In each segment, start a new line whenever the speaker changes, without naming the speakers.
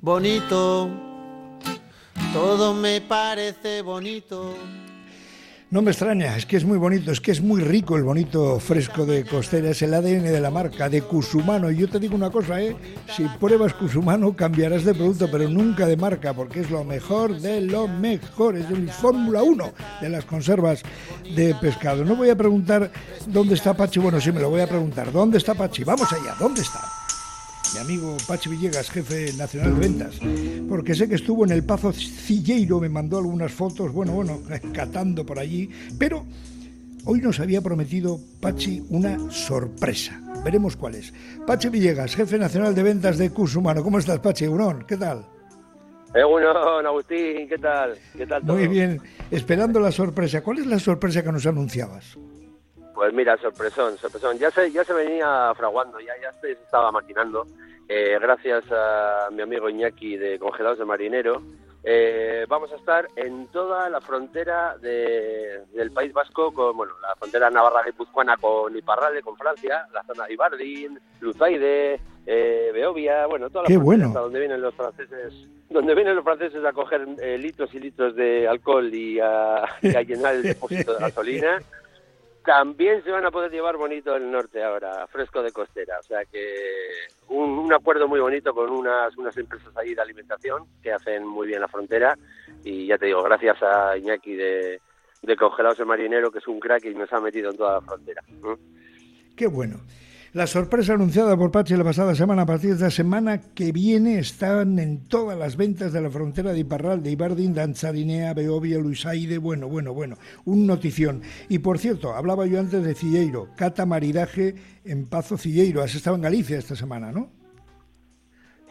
bonito. Todo me parece bonito.
No me extraña, es que es muy bonito, es que es muy rico el bonito fresco de costera, es el ADN de la marca, de Cusumano. Y yo te digo una cosa, ¿eh? si pruebas Cusumano cambiarás de producto, pero nunca de marca, porque es lo mejor de lo mejor, es el Fórmula 1 de las conservas de pescado. No voy a preguntar dónde está Pachi, bueno, sí me lo voy a preguntar, ¿dónde está Pachi? Vamos allá, ¿dónde está? Mi amigo Pachi Villegas, jefe nacional de ventas, porque sé que estuvo en el Pazo Cilleiro, me mandó algunas fotos, bueno, bueno, catando por allí, pero hoy nos había prometido Pachi una sorpresa. Veremos cuál es. Pachi Villegas, jefe nacional de ventas de Cusumano. ¿Cómo estás, Pachi? Eurón, ¿qué tal?
Egunon, Agustín, ¿qué tal? ¿Qué tal
Muy bien, esperando la sorpresa. ¿Cuál es la sorpresa que nos anunciabas?
Pues mira, sorpresón, sorpresón. Ya se, ya se venía fraguando, ya, ya se estaba maquinando. Eh, gracias a mi amigo Iñaki de Congelados de Marinero. Eh, vamos a estar en toda la frontera del País Vasco, con bueno, la frontera navarra-guipuzcoana con Iparralde, con Francia, la zona de Ibardín, Luzaide, eh, Beovia, bueno, toda la
Qué bueno.
donde vienen los franceses, donde vienen los franceses a coger eh, litros y litros de alcohol y a, y a llenar el depósito de gasolina. También se van a poder llevar bonito el norte ahora, fresco de costera. O sea que un, acuerdo muy bonito con unas, unas empresas ahí de alimentación que hacen muy bien la frontera. Y ya te digo, gracias a Iñaki de, de Congelados el Marinero, que es un crack y nos ha metido en toda la frontera.
Qué bueno. La sorpresa anunciada por Pachi la pasada semana, a partir de la semana que viene, están en todas las ventas de la frontera de Iparral, de Ibardín, Danzarinea, Beovia, Luisaide, bueno, bueno, bueno, un notición. Y por cierto, hablaba yo antes de Cilleiro, cata maridaje en Pazo Cilleiro, has estado en Galicia esta semana, ¿no?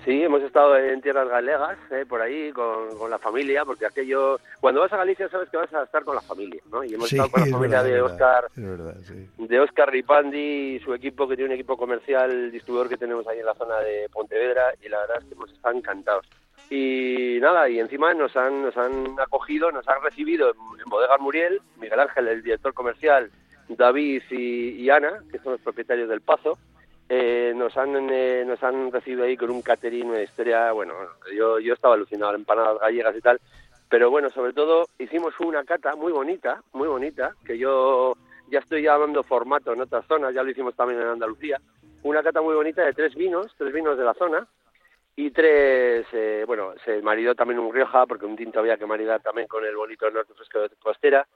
Sí, hemos estado en tierras galegas, eh, por ahí, con, la familia, porque aquello... Cuando vas a Galicia sabes que vas a estar con la familia, ¿no? Y hemos estado con la familia de Oscar, de Oscar Ripandi y su equipo, que tiene un equipo comercial, distribuidor que tenemos ahí en la zona de Pontevedra, y la verdad es que hemos estado encantados. Y nada, y encima nos han, nos han acogido, nos han recibido en, en Bodegas Muriel, Miguel Ángel, el director comercial, David y, y Ana, que son los propietarios del Pazo, nos han eh, nos han recibido ahí con un catering, una historia, bueno, yo, yo estaba alucinado, empanadas gallegas y tal, pero bueno, sobre todo hicimos una cata muy bonita, muy bonita, que yo ya estoy llamando formato en otras zonas, ya lo hicimos también en Andalucía, una cata muy bonita de tres vinos, tres vinos de la zona, y tres, eh, bueno, se maridó también un Rioja, porque un tinto había que maridar también con el bonito norte fresco de costera,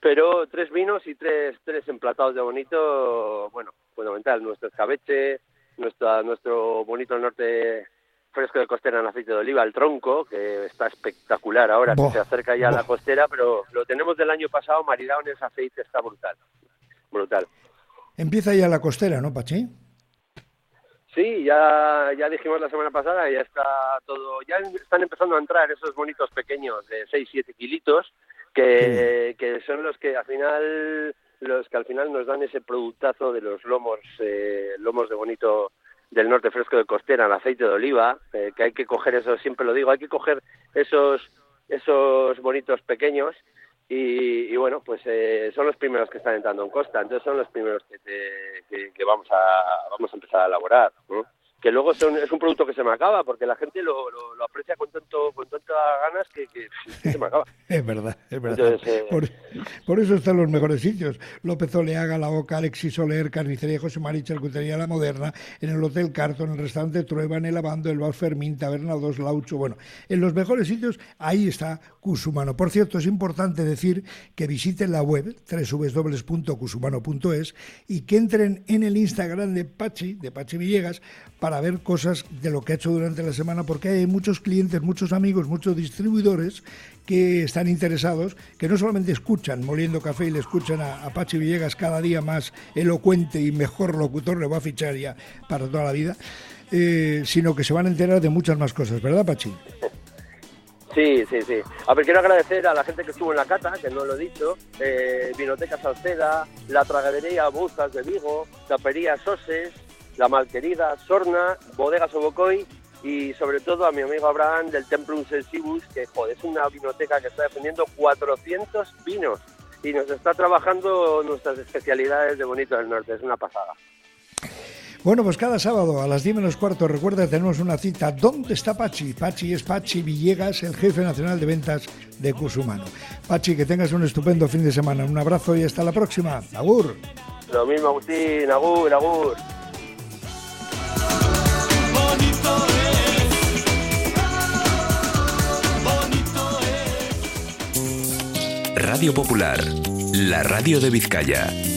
pero tres vinos y tres, tres emplatados de bonito, bueno, fundamental. Nuestro escabeche, nuestro, nuestro bonito norte fresco de costera en aceite de oliva, el tronco, que está espectacular ahora, que se acerca ya a la costera, pero lo tenemos del año pasado maridado en ese aceite, está brutal, brutal.
Empieza ya la costera, ¿no, Pachi?
Sí, ya, ya dijimos la semana pasada, ya está todo, ya están empezando a entrar esos bonitos pequeños de 6-7 kilitos, que, que son los que al final los que al final nos dan ese productazo de los lomos eh, lomos de bonito del norte fresco de costera en aceite de oliva eh, que hay que coger eso siempre lo digo hay que coger esos esos bonitos pequeños y, bueno pues eh, son los primeros que están entrando en costa entonces son los primeros que, te, que, vamos a vamos a empezar a elaborar. Que luego es un producto que se me acaba, porque la gente lo, lo, aprecia con tanto con tantas ganas que, se me acaba.
es verdad, es verdad. Eh, por, eso están los mejores sitios. López Oleaga, La Boca, Alexis Soler, Carnicería José María, Charcutería La Moderna, en el Hotel Carton, en el restaurante Trueba, en el Abando, el Bar Fermín, Taberna 2, Laucho. Bueno, en los mejores sitios, ahí está Cusumano. Por cierto, es importante decir que visiten la web www.cusumano.es y que entren en el Instagram de Pachi, de Pachi Villegas, para a ver cosas de lo que ha hecho durante la semana, porque hay muchos clientes, muchos amigos, muchos distribuidores que están interesados, que no solamente escuchan Moliendo Café y le escuchan a, Pachi Villegas cada día más elocuente y mejor locutor, le va a fichar ya para toda la vida, eh, sino que se van a enterar de muchas más cosas, ¿verdad, Pachi?
Sí, sí, sí. A ver, quiero agradecer a la gente que estuvo en la cata, que no lo he dicho, eh, Vinoteca Salceda, la Tragadería Buzas de Vigo, Tapería Soses, la Malquerida, Sorna, Bodegas Sobocoy y sobre todo a mi amigo Abraham del Templum Sensibus, que joder, es una vinoteca que está defendiendo 400 vinos y nos está trabajando nuestras especialidades de Bonito del Norte, es una pasada.
Bueno, pues cada sábado a las 10 menos cuarto, recuerda, tenemos una cita. ¿Dónde está Pachi? Pachi es Pachi Villegas, el jefe nacional de ventas de Cusumano. Pachi, que tengas un estupendo fin de semana. Un abrazo y hasta la próxima. Agur.
Lo mismo, Agustín. Agur, agur.
Radio Popular, la radio de Vizcaya.